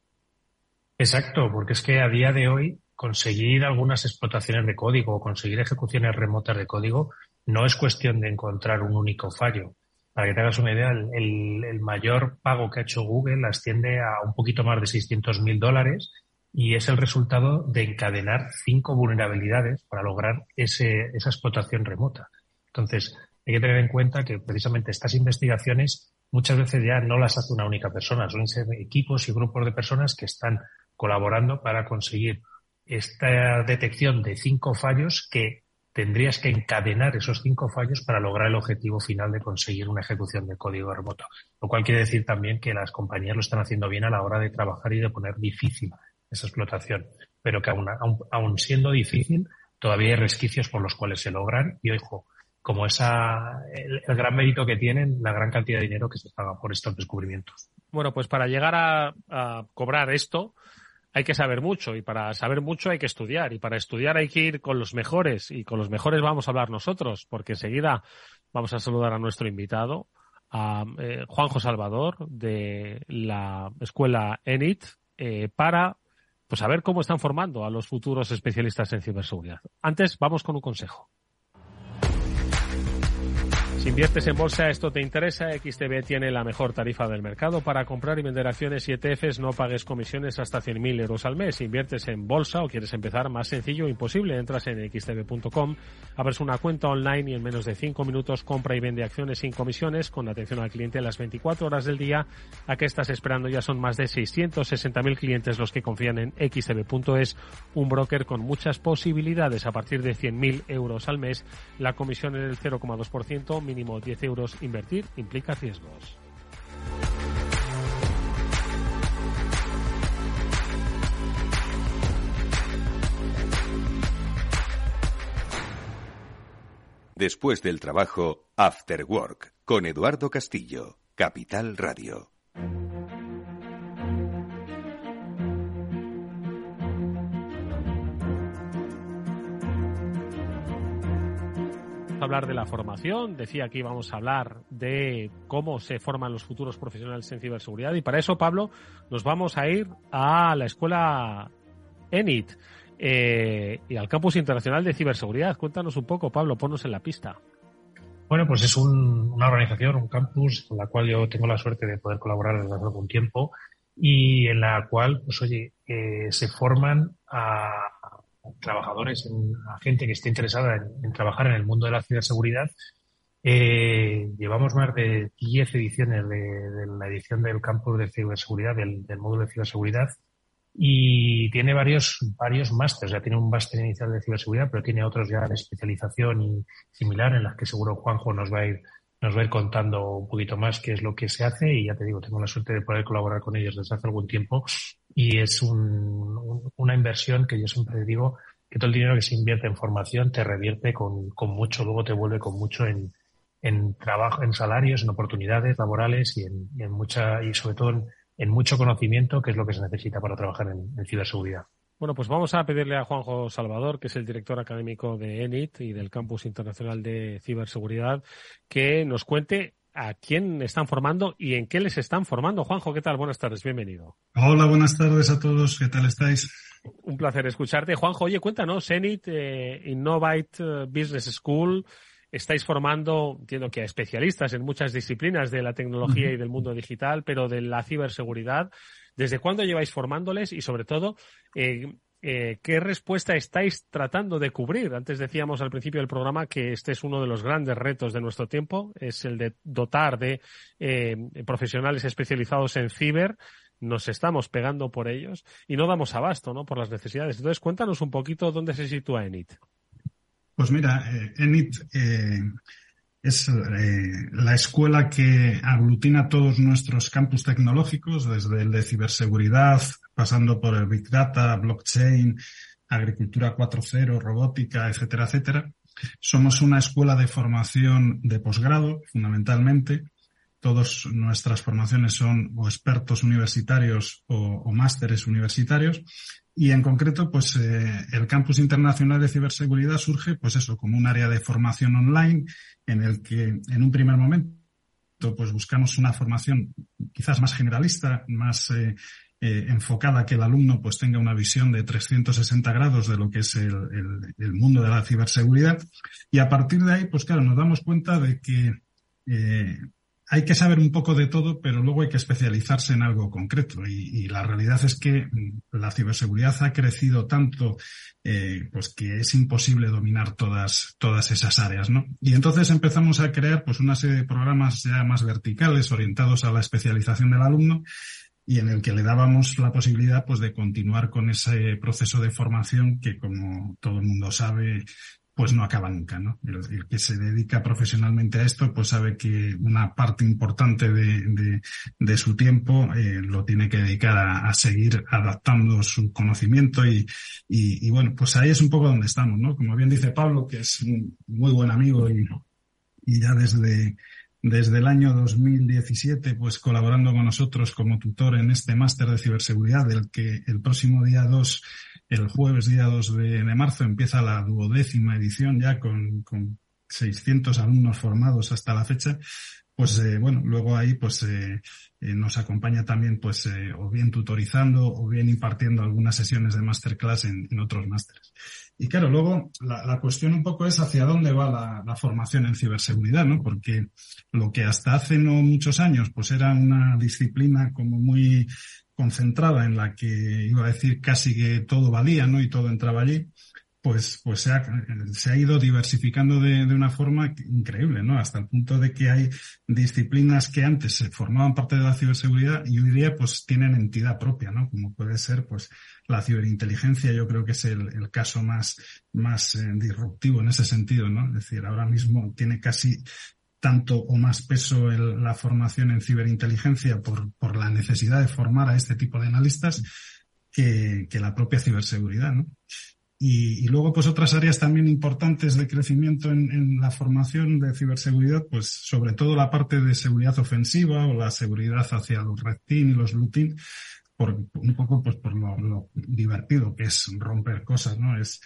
Exacto, porque es que a día de hoy conseguir algunas explotaciones de código o conseguir ejecuciones remotas de código no es cuestión de encontrar un único fallo. Para que te hagas una idea, el, mayor pago que ha hecho Google asciende a un poquito más de 600 mil dólares y es el resultado de encadenar cinco vulnerabilidades para lograr ese, esa explotación remota. Entonces, hay que tener en cuenta que precisamente estas investigaciones muchas veces ya no las hace una única persona, ser equipos y grupos de personas que están colaborando para conseguir esta detección de cinco fallos que tendrías que encadenar esos cinco fallos para lograr el objetivo final de conseguir una ejecución de código remoto. Lo cual quiere decir también que las compañías lo están haciendo bien a la hora de trabajar y de poner difícil esa explotación. Pero que aún, siendo difícil, todavía hay resquicios por los cuales se logran y, ojo, como esa, el, gran mérito que tienen, la gran cantidad de dinero que se paga por estos descubrimientos. Bueno, pues para llegar a cobrar esto, hay que saber mucho y para saber mucho hay que estudiar y para estudiar hay que ir con los mejores y con los mejores vamos a hablar nosotros porque enseguida vamos a saludar a nuestro invitado, a eh, Juanjo Salvador de la escuela ENIT eh, para pues saber cómo están formando a los futuros especialistas en ciberseguridad. Antes vamos con un consejo. Si inviertes en bolsa, esto te interesa. XTB tiene la mejor tarifa del mercado para comprar y vender acciones y ETFs. No pagues comisiones hasta 100.000 euros al mes. Si inviertes en bolsa o quieres empezar, más sencillo imposible. Entras en xtb.com, abres una cuenta online y en menos de 5 minutos compra y vende acciones sin comisiones con atención al cliente las 24 horas del día. ¿A qué estás esperando? Ya son más de 660.000 clientes los que confían en xtb.es, un broker con muchas posibilidades. A partir de 100.000 euros al mes, la comisión es del 0,2% mínimo 10 euros invertir implica riesgos. Después del trabajo, After Work, con Eduardo Castillo, Capital Radio. Hablar de la formación, decía que íbamos a hablar de cómo se forman los futuros profesionales en ciberseguridad y para eso, Pablo, nos vamos a ir a la escuela ENIT eh, y al Campus Internacional de Ciberseguridad. Cuéntanos un poco, Pablo, ponnos en la pista. Bueno, pues es una organización, un campus con la cual yo tengo la suerte de poder colaborar desde hace algún tiempo y en la cual, pues oye, eh, se forman a trabajadores, en, a gente que esté interesada en, trabajar en el mundo de la ciberseguridad. Eh, llevamos más de 10 ediciones de, la edición del campus de ciberseguridad, del, módulo de ciberseguridad, y tiene varios, varios másteres. Ya tiene un máster inicial de ciberseguridad, pero tiene otros ya de especialización y similar, en las que seguro Juanjo nos va a ir nos va a ir contando un poquito más qué es lo que se hace y ya te digo, tengo la suerte de poder colaborar con ellos desde hace algún tiempo y es un, una inversión que yo siempre digo que todo el dinero que se invierte en formación te revierte con, con mucho, luego te vuelve con mucho en, en trabajo, en salarios, en oportunidades laborales y en, mucha, y sobre todo en, en, mucho conocimiento, que es lo que se necesita para trabajar en, en ciberseguridad. Bueno, pues vamos a pedirle a Juanjo Salvador, que es el director académico de ENIT y del Campus Internacional de Ciberseguridad, que nos cuente a quién están formando y en qué les están formando. Juanjo, ¿qué tal? Buenas tardes, bienvenido. Hola, buenas tardes a todos, ¿qué tal estáis? Un placer escucharte. Juanjo, oye, cuéntanos, ENIT, eh, Innovate eh, Business School, estáis formando, entiendo que a especialistas en muchas disciplinas de la tecnología y del mundo digital, pero de la ciberseguridad. ¿Desde cuándo lleváis formándoles y sobre todo, eh, eh, ¿qué respuesta estáis tratando de cubrir? Antes decíamos al principio del programa que este es uno de los grandes retos de nuestro tiempo, es el de dotar de eh, profesionales especializados en ciber. Nos estamos pegando por ellos y no damos abasto, ¿no? Por las necesidades. Entonces, cuéntanos un poquito dónde se sitúa ENIT. Pues mira, ENIT es eh, la escuela que aglutina todos nuestros campus tecnológicos, desde el de ciberseguridad, pasando por el Big Data, blockchain, agricultura 4.0, robótica, etcétera, etcétera. Somos una escuela de formación de posgrado, fundamentalmente. Todas nuestras formaciones son o expertos universitarios o, o másteres universitarios y en concreto, pues eh, el campus internacional de ciberseguridad surge, pues eso, como un área de formación online en el que en un primer momento, pues buscamos una formación quizás más generalista, más eh, eh, enfocada, que el alumno pues tenga una visión de 360 grados de lo que es el, el, el, mundo de la ciberseguridad. Y a partir de ahí, pues claro, nos damos cuenta de que hay que saber un poco de todo, pero luego hay que especializarse en algo concreto. Y, la realidad es que mm, la ciberseguridad ha crecido tanto, eh, pues que es imposible dominar todas, todas esas áreas, ¿no? Y entonces empezamos a crear, pues, una serie de programas ya más verticales, orientados a la especialización del alumno, y en el que le dábamos la posibilidad pues de continuar con ese proceso de formación que como todo el mundo sabe pues no acaba nunca, ¿no? El, que se dedica profesionalmente a esto, pues sabe que una parte importante de, su tiempo eh, lo tiene que dedicar a, seguir adaptando su conocimiento y, bueno, pues ahí es un poco donde estamos, ¿no? Como bien dice Pablo, que es un muy buen amigo y, y ya desde, desde el año 2017, pues colaborando con nosotros como tutor en este máster de ciberseguridad, del que el próximo día 2 el jueves día 2 de, marzo empieza la duodécima edición ya con, con 600 alumnos formados hasta la fecha pues eh, bueno, luego ahí pues eh, eh, nos acompaña también pues o bien tutorizando o bien impartiendo algunas sesiones de masterclass en, otros másteres. Y claro, luego la, la, cuestión un poco es hacia dónde va la, la, formación en ciberseguridad, ¿no? Porque lo que hasta hace no muchos años pues era una disciplina como muy concentrada en la que iba a decir casi que todo valía, ¿no? Y todo entraba allí, pues, pues se ha, se ha ido diversificando de, de, una forma increíble, ¿no? Hasta el punto de que hay disciplinas que antes se formaban parte de la ciberseguridad y hoy día pues tienen entidad propia, ¿no? Como puede ser pues la ciberinteligencia, yo creo que es el, caso más, más eh, disruptivo en ese sentido, ¿no? Es decir, ahora mismo tiene casi tanto o más peso en la formación en ciberinteligencia por, por la necesidad de formar a este tipo de analistas que, la propia ciberseguridad, ¿no? Y, luego, pues otras áreas también importantes de crecimiento en, en, la formación de ciberseguridad, pues sobre todo la parte de seguridad ofensiva o la seguridad hacia los red team y los blue team, por, un poco pues por lo, lo divertido que es romper cosas, ¿no? Es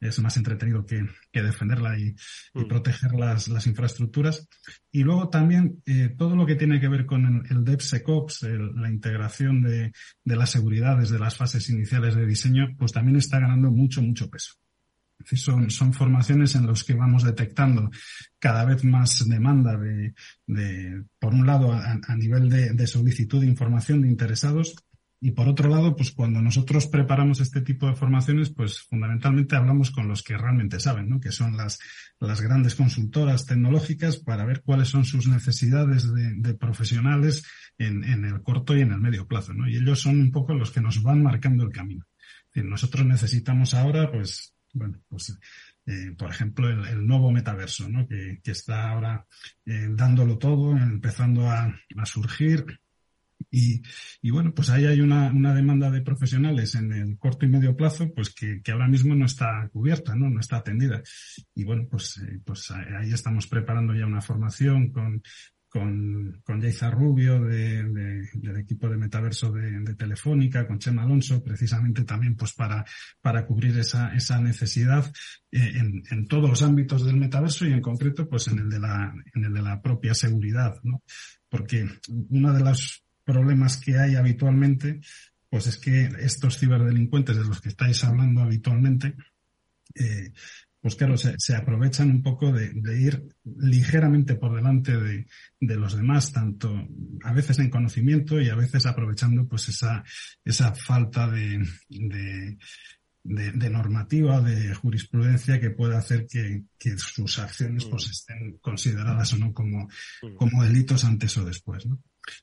es más entretenido que, que defenderla y, y, mm. proteger las, las infraestructuras. Y luego también eh, todo lo que tiene que ver con el, el DevSecOps, el, la integración de, de la seguridad desde las fases iniciales de diseño, pues también está ganando mucho, mucho peso. Son, son formaciones en las que vamos detectando cada vez más demanda de, de por un lado, a, a nivel de, de solicitud de información de interesados y por otro lado, pues cuando nosotros preparamos este tipo de formaciones, pues fundamentalmente hablamos con los que realmente saben, ¿no? Que son las, las grandes consultoras tecnológicas para ver cuáles son sus necesidades de, de profesionales en, en, el corto y en el medio plazo, ¿no? Y ellos son un poco los que nos van marcando el camino. Nosotros necesitamos ahora, pues, bueno, pues, eh, por ejemplo, el, el, nuevo metaverso, ¿no? Que, que está ahora eh, dándolo todo, empezando a, a surgir y, y, bueno, pues ahí hay una, una, demanda de profesionales en el corto y medio plazo, pues que, que ahora mismo no está cubierta, ¿no? No está atendida. Y bueno, pues, eh, pues ahí estamos preparando ya una formación con, con, con Jaiza Rubio de, de, del equipo de metaverso de, de, Telefónica, con Chema Alonso, precisamente también pues para, para cubrir esa, esa necesidad eh, en, en, todos los ámbitos del metaverso y en concreto pues en el de la, en el de la propia seguridad, ¿no? Porque una de las problemas que hay habitualmente, pues es que estos ciberdelincuentes de los que estáis hablando habitualmente, eh, pues claro, se, se, aprovechan un poco de, de ir ligeramente por delante de, de, los demás, tanto a veces en conocimiento y a veces aprovechando pues esa, esa falta de, de, de normativa, de jurisprudencia que puede hacer que, que sus acciones pues mm. estén consideradas o no como, mm. como delitos antes o después, ¿no?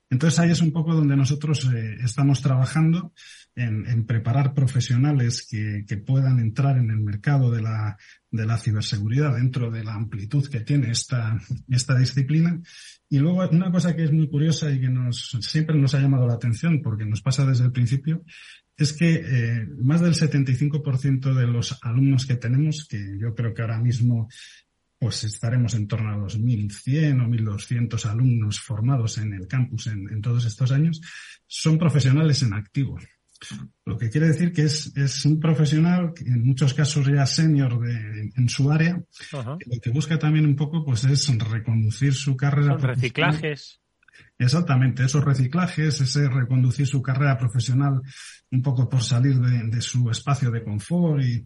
Entonces ahí es un poco donde nosotros eh, estamos trabajando en, preparar profesionales que, que, puedan entrar en el mercado de la, de la ciberseguridad dentro de la amplitud que tiene esta, esta disciplina. Y luego una cosa que es muy curiosa y que nos, siempre nos ha llamado la atención porque nos pasa desde el principio es que eh, más del 75% de los alumnos que tenemos, que yo creo que ahora mismo pues estaremos en torno a los 1.100 o 1.200 alumnos formados en el campus en, en, todos estos años, son profesionales en activo. Lo que quiere decir que es, es un profesional, en muchos casos ya senior de, en su área, Ajá. que lo que busca también un poco pues es reconducir su carrera. Son reciclajes. Exactamente, esos reciclajes, ese reconducir su carrera profesional un poco por salir de, de su espacio de confort y,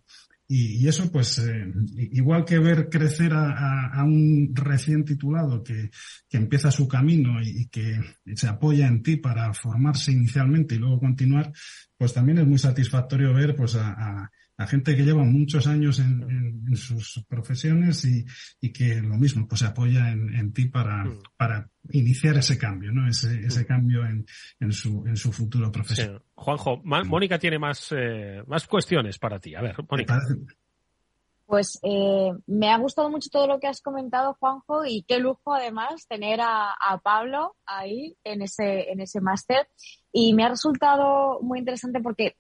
Y, eso, pues, eh, igual que ver crecer a, un recién titulado que, que empieza su camino y, que se apoya en ti para formarse inicialmente y luego continuar, pues también es muy satisfactorio ver, pues, a, a gente que lleva muchos años en, en, sus profesiones y, y, que lo mismo, pues se apoya en, en ti para, mm. para iniciar ese cambio, ¿no? Ese, ese mm. cambio en, en, su, en su futuro profesional. Juanjo, Mónica tiene más, eh, más cuestiones para ti. A ver, Mónica. Pues eh, me ha gustado mucho todo lo que has comentado, Juanjo, y qué lujo además tener a, a Pablo ahí en ese, en ese máster. Y me ha resultado muy interesante porque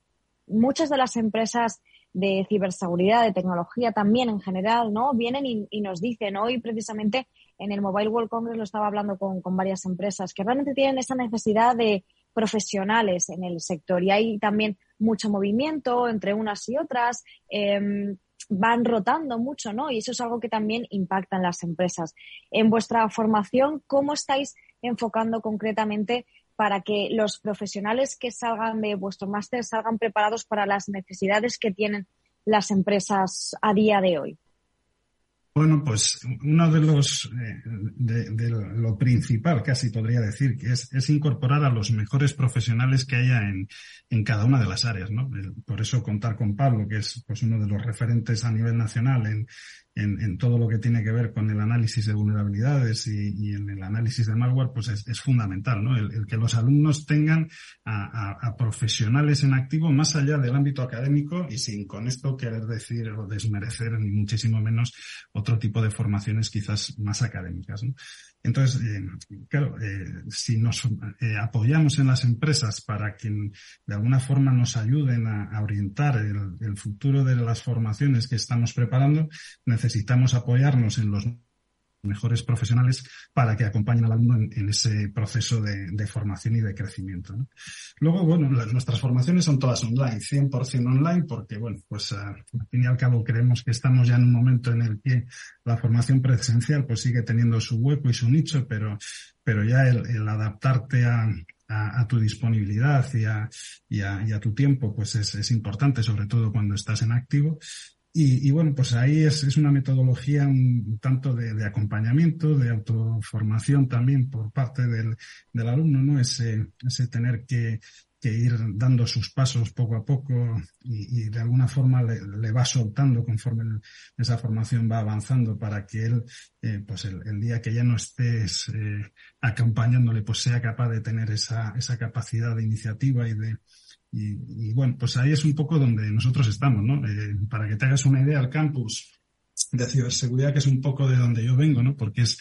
muchas de las empresas de ciberseguridad, de tecnología también en general, ¿no? Vienen y, nos dicen, hoy precisamente en el Mobile World Congress lo estaba hablando con, varias empresas, que realmente tienen esa necesidad de profesionales en el sector y hay también mucho movimiento entre unas y otras. Em, van rotando mucho, ¿no? Y eso es algo que también impacta en las empresas. En vuestra formación, ¿cómo estáis enfocando concretamente para que los profesionales que salgan de vuestro máster salgan preparados para las necesidades que tienen las empresas a día de hoy? Bueno, pues uno de los, eh, de, lo principal, casi podría decir, que es, es, incorporar a los mejores profesionales que haya en, en cada una de las áreas, ¿no? Por eso contar con Pablo, que es pues uno de los referentes a nivel nacional en, en, en, todo lo que tiene que ver con el análisis de vulnerabilidades y, y en el análisis de malware, pues es, es fundamental, ¿no? El, el, que los alumnos tengan a, a, a, profesionales en activo más allá del ámbito académico y sin con esto querer decir o desmerecer ni muchísimo menos otro tipo de formaciones quizás más académicas, ¿no? Entonces, eh, claro, eh, si nos eh, apoyamos en las empresas para que de alguna forma nos ayuden a, orientar el, el, futuro de las formaciones que estamos preparando, necesitamos apoyarnos en los mejores profesionales para que acompañen al alumno en, ese proceso de, formación y de crecimiento. Luego, bueno, nuestras formaciones son todas online, 100% online, porque, bueno, pues al fin y al cabo creemos que estamos ya en un momento en el que la formación presencial pues sigue teniendo su hueco y su nicho, pero, pero ya el, adaptarte a, a, tu disponibilidad y a, y a, y a, tu tiempo, pues es, es importante, sobre todo cuando estás en activo. Y, y, bueno, pues ahí es, es una metodología un tanto de, acompañamiento, de autoformación también por parte del, alumno, ¿no? Ese, ese tener que, ir dando sus pasos poco a poco y, de alguna forma le, va soltando conforme esa formación va avanzando para que él, eh, pues el, el, día que ya no estés eh, acompañándole, pues sea capaz de tener esa, esa capacidad de iniciativa y de, y, y, bueno, pues ahí es un poco donde nosotros estamos, ¿no? Eh, para que te hagas una idea, el campus de ciberseguridad, que es un poco de donde yo vengo, ¿no? Porque es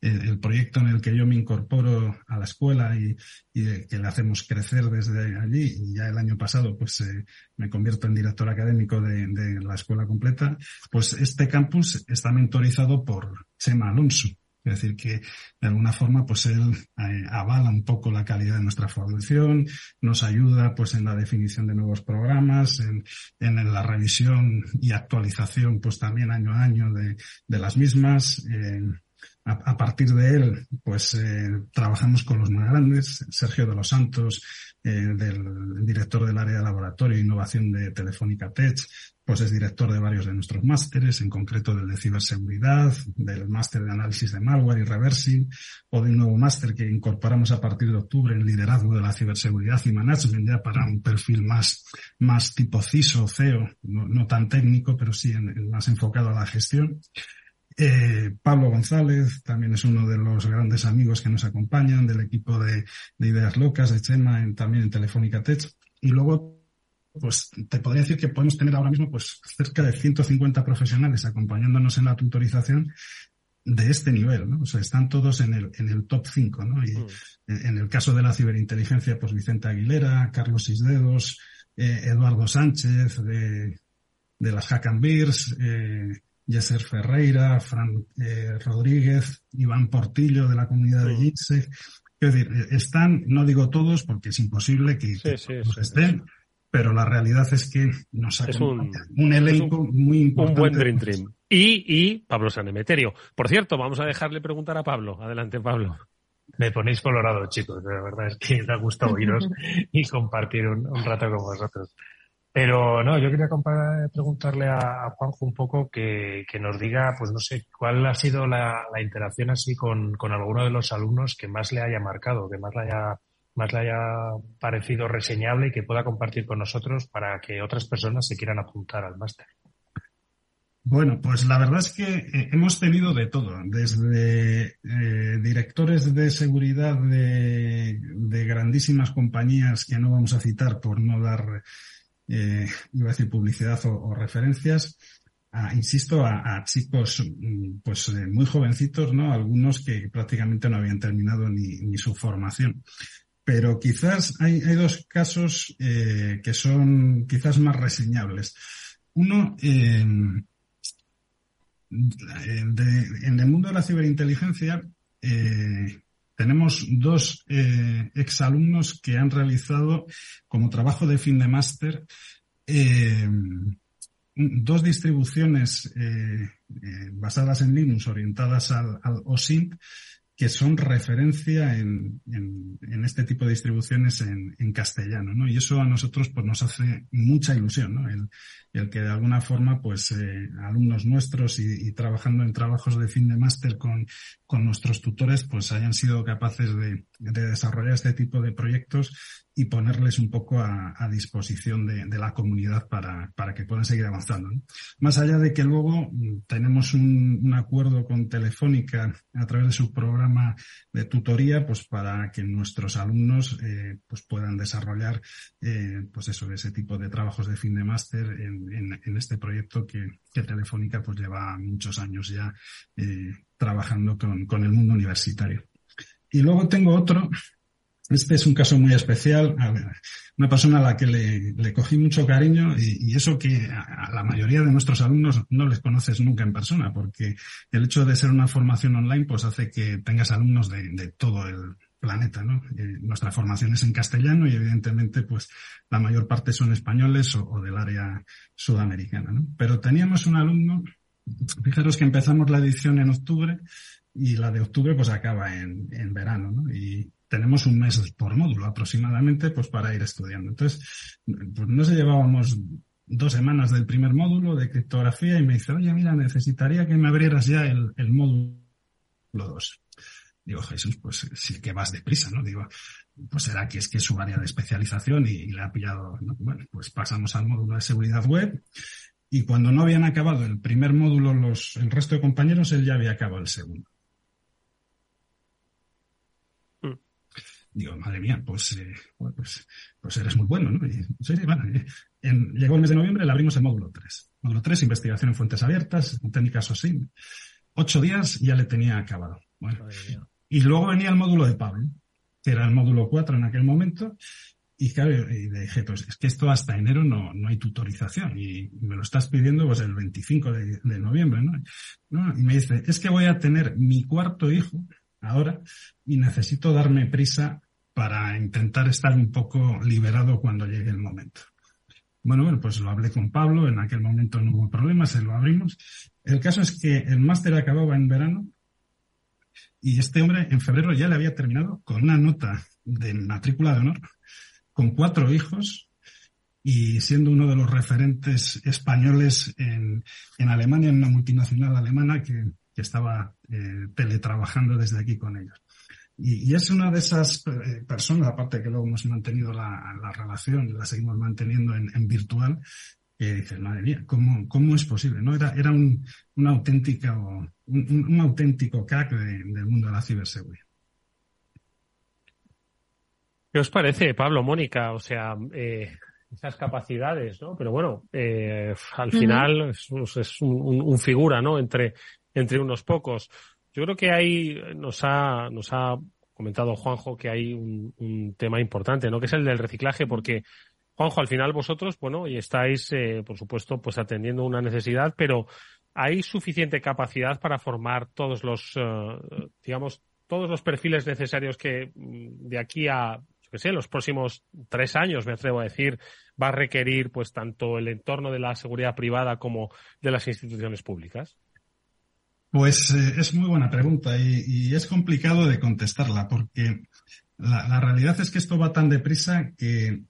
el, el proyecto en el que yo me incorporo a la escuela y, y que le hacemos crecer desde allí. Y ya el año pasado, pues eh, me convierto en director académico de, de la escuela completa. Pues este campus está mentorizado por Chema Alonso, es decir, que de alguna forma, pues él eh, avala un poco la calidad de nuestra formación, nos ayuda pues en la definición de nuevos programas, en, en la revisión y actualización pues también año a año de, de las mismas. Eh, a, partir de él, pues eh, trabajamos con los más grandes, Sergio de los Santos, del director del área de laboratorio e innovación de Telefónica Tech, pues es director de varios de nuestros másteres, en concreto del de ciberseguridad, del máster de análisis de malware y reversing, o de un nuevo máster que incorporamos a partir de octubre en liderazgo de la ciberseguridad y management, ya para un perfil más, más tipo CISO, CEO, no, tan técnico, pero sí más enfocado a la gestión. Eh, Pablo González también es uno de los grandes amigos que nos acompañan del equipo de, de Ideas Locas, de Chema, en, también en Telefónica Tech. Y luego pues te podría decir que podemos tener ahora mismo pues cerca de 150 profesionales acompañándonos en la tutorización de este nivel, ¿no? O sea, están todos en el, en el top 5, ¿no? Y mm. en el caso de la ciberinteligencia, pues Vicente Aguilera, Carlos Isdedos, eh, Eduardo Sánchez, de, de las Hack and Beers, eh, Yeser Ferreira, Fran eh, Rodríguez, Iván Portillo de la comunidad de Jitse. Mm. Es decir, están, no digo todos porque es imposible que, sí, que sí, sí, estén, pero la realidad es que nos ha un, un, elenco muy importante. Un buen Dream Dream. Y, y Pablo Sanemeterio. Por cierto, vamos a dejarle preguntar a Pablo. Adelante, Pablo. Me ponéis colorado, chicos. La verdad es que da gusto oíros y compartir un, un rato con vosotros. Pero no, yo quería preguntarle a, Juanjo un poco que, nos diga, pues no sé, cuál ha sido la, interacción así con, con, alguno de los alumnos que más le haya marcado, que más le haya, más le haya parecido reseñable y que pueda compartir con nosotros para que otras personas se quieran apuntar al máster. Bueno, pues la verdad es que eh, hemos tenido de todo, desde eh, directores de seguridad de, grandísimas compañías que no vamos a citar por no dar, eh, iba a decir publicidad o, referencias, insisto, a, chicos mm, pues muy jovencitos, ¿no? Algunos que prácticamente no habían terminado ni, su formación. Pero quizás hay, dos casos que son quizás más reseñables. Uno, en el mundo de la ciberinteligencia eh, tenemos dos eh, exalumnos que han realizado como trabajo de fin de máster eh, dos distribuciones basadas en Linux orientadas al, al OSINT que son referencia en, en, este tipo de distribuciones en, en, castellano, ¿no? Y eso a nosotros pues nos hace mucha ilusión, ¿no? El, el que de alguna forma pues eh, alumnos nuestros y, y, trabajando en trabajos de fin de máster con, con nuestros tutores pues hayan sido capaces de, de desarrollar este tipo de proyectos y ponerles un poco a, disposición de, la comunidad para, para, que puedan seguir avanzando. Más allá de que luego mm, tenemos un, acuerdo con Telefónica a través de su programa de tutoría, pues para que nuestros alumnos eh, pues puedan desarrollar eh, pues eso, ese tipo de trabajos de fin de máster en, este proyecto que, que, Telefónica pues lleva muchos años ya eh, trabajando con, con el mundo universitario. Y luego tengo otro este es un caso muy especial, una persona a la que le, cogí mucho cariño y, eso que a, la mayoría de nuestros alumnos no les conoces nunca en persona, porque el hecho de ser una formación online pues hace que tengas alumnos de, todo el planeta, ¿no? Eh, nuestra formación es en castellano y evidentemente pues la mayor parte son españoles o, del área sudamericana, ¿no? Pero teníamos un alumno, fijaros que empezamos la edición en octubre y la de octubre pues acaba en, en verano, ¿no? Y tenemos un mes por módulo aproximadamente pues para ir estudiando. Entonces, pues no se llevábamos dos semanas del primer módulo de criptografía y me dice, oye, mira, necesitaría que me abrieras ya el, módulo 2. Digo, Jesús, pues sí que vas deprisa, ¿no? Digo, pues será que es que es su área de especialización y, le ha pillado, bueno, pues pasamos al módulo de seguridad web y cuando no habían acabado el primer módulo los, el resto de compañeros, él ya había acabado el segundo. Digo, madre mía, pues, eh, pues, pues, eres muy bueno, ¿no? Y, sí, bueno, en, llegó el mes de noviembre, le abrimos el módulo 3. Módulo 3, investigación en fuentes abiertas, técnicas OSIM. Ocho días ya le tenía acabado. Bueno. Y luego venía el módulo de Pablo, que era el módulo 4 en aquel momento. Y claro, y le dije, pues es que esto hasta enero no, no hay tutorización y me lo estás pidiendo pues el 25 de, de noviembre, ¿no? ¿no? Y me dice, es que voy a tener mi cuarto hijo ahora y necesito darme prisa para intentar estar un poco liberado cuando llegue el momento. Bueno, bueno, pues lo hablé con Pablo, en aquel momento no hubo problema, se lo abrimos. El caso es que el máster acababa en verano y este hombre en febrero ya le había terminado con una nota de matrícula de honor, con cuatro hijos y siendo uno de los referentes españoles en, en Alemania, en una multinacional alemana que que estaba eh, teletrabajando desde aquí con ellos. Y, es una de esas eh, personas, aparte que luego hemos mantenido la, la relación, la seguimos manteniendo en, virtual, que dices, madre mía, ¿cómo, cómo es posible? ¿no? Era, era un, un, auténtica, un, un, auténtico crack del mundo de la ciberseguridad. ¿Qué os parece, Pablo, Mónica? O sea, eh, esas capacidades, ¿no? Pero bueno, eh, al final es, es un, un, figura, ¿no? Entre entre unos pocos. Yo creo que ahí nos ha, nos ha comentado Juanjo que hay un, tema importante, ¿no? Que es el del reciclaje, porque Juanjo, al final vosotros, bueno, y estáis, eh, por supuesto, pues atendiendo una necesidad, pero hay suficiente capacidad para formar todos los, eh, digamos, todos los perfiles necesarios que mm, de aquí a, yo qué sé, los próximos tres años, me atrevo a decir, va a requerir, pues, tanto el entorno de la seguridad privada como de las instituciones públicas. Pues eh, es muy buena pregunta y, es complicado de contestarla porque la, realidad es que esto va tan deprisa que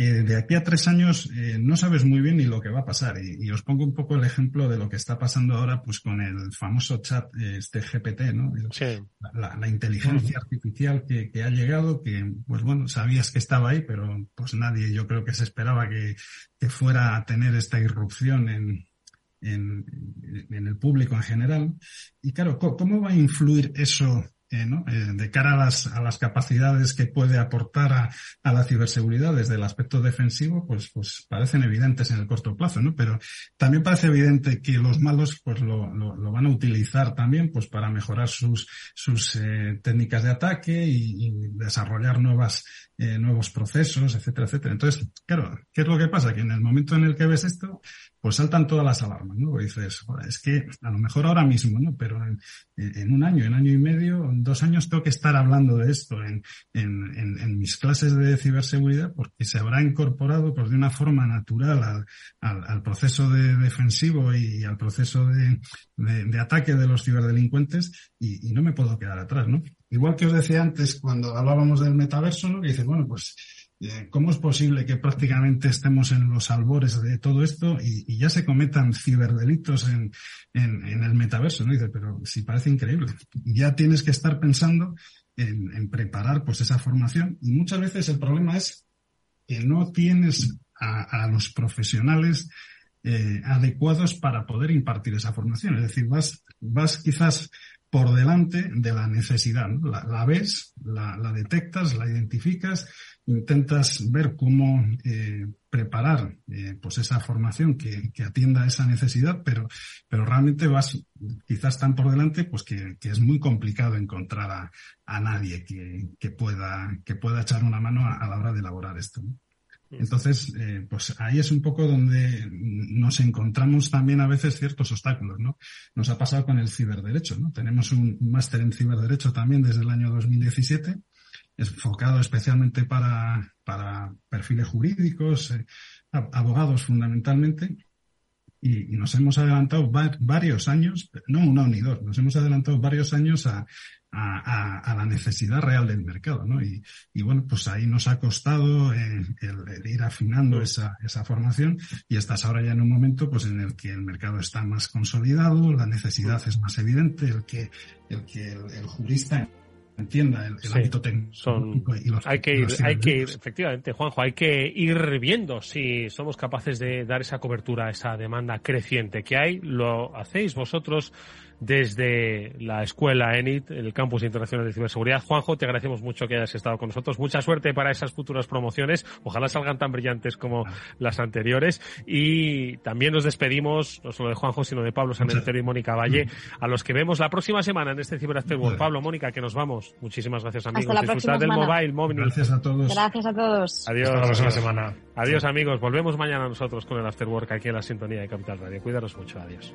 que de aquí a tres años eh, no sabes muy bien ni lo que va a pasar. Y, os pongo un poco el ejemplo de lo que está pasando ahora pues con el famoso chat, eh, este GPT, ¿no? La, inteligencia artificial que, que, ha llegado, que pues bueno, sabías que estaba ahí, pero pues nadie yo creo que se esperaba que, que fuera a tener esta irrupción en, en, en, el público en general. Y claro, ¿cómo va a influir eso eh, eh, de cara a las, a las capacidades que puede aportar a, a, la ciberseguridad desde el aspecto defensivo, pues, pues parecen evidentes en el corto plazo, ¿no? Pero también parece evidente que los malos pues lo, lo, lo van a utilizar también pues para mejorar sus, sus eh, técnicas de ataque y, desarrollar nuevas, eh, nuevos procesos, etcétera, etcétera. Entonces, claro, ¿qué es lo que pasa? Que en el momento en el que ves esto, pues saltan todas las alarmas, ¿no? Dices, es que a lo mejor ahora mismo, ¿no? Pero en, en, un año, en año y medio, dos años tengo que estar hablando de esto en, en, en mis clases de ciberseguridad porque se habrá incorporado pues de una forma natural al, al, proceso de defensivo y al proceso de, de, ataque de los ciberdelincuentes y, y, no me puedo quedar atrás, ¿no? Igual que os decía antes cuando hablábamos del metaverso, ¿no? Que dices, bueno, pues ¿Cómo es posible que prácticamente estemos en los albores de todo esto y, ya se cometan ciberdelitos en, en, el metaverso? ¿no? Pero si parece increíble. Ya tienes que estar pensando en, preparar pues esa formación y muchas veces el problema es que no tienes a, a los profesionales eh, adecuados para poder impartir esa formación. Es decir, vas, vas quizás por delante de la necesidad. La, ves, la, detectas, la identificas, intentas ver cómo eh, preparar eh, pues esa formación que, atienda a esa necesidad, pero, pero realmente vas quizás tan por delante pues que, es muy complicado encontrar a, a nadie que, que, pueda, que pueda echar una mano a, la hora de elaborar esto. Entonces, eh, pues ahí es un poco donde nos encontramos también a veces ciertos obstáculos, ¿no? Nos ha pasado con el ciberderecho, ¿no? Tenemos un, máster en ciberderecho también desde el año 2017, enfocado especialmente para, para perfiles jurídicos, eh, abogados fundamentalmente, y, y, nos hemos adelantado va varios años, no uno ni dos, nos hemos adelantado varios años a, a, la necesidad real del mercado, ¿no? Y, y bueno, pues ahí nos ha costado eh, el, el, ir afinando esa, esa formación y estás ahora ya en un momento pues en el que el mercado está más consolidado, la necesidad es más evidente, el que el, que el, el jurista entienda el, el sí, ámbito técnico. Son, y los, hay que ir, hay que ir, efectivamente, Juanjo, hay que ir viendo si somos capaces de dar esa cobertura a esa demanda creciente que hay. Lo hacéis vosotros desde la escuela ENIT, el Campus Internacional de Ciberseguridad. Juanjo, te agradecemos mucho que hayas estado con nosotros. Mucha suerte para esas futuras promociones. Ojalá salgan tan brillantes como las anteriores. Y también nos despedimos, no solo de Juanjo, sino de Pablo Sanentero y Mónica Valle, a los que vemos la próxima semana en este Ciber After World. Pablo, Mónica, que nos vamos. Muchísimas gracias, amigos. Disfrutad del mobile, móvil. Gracias a todos. Gracias a todos. Adiós. Hasta la próxima semana. Adiós, amigos. Volvemos mañana nosotros con el After Work aquí en la sintonía de Capital Radio. Cuidaros mucho. Adiós.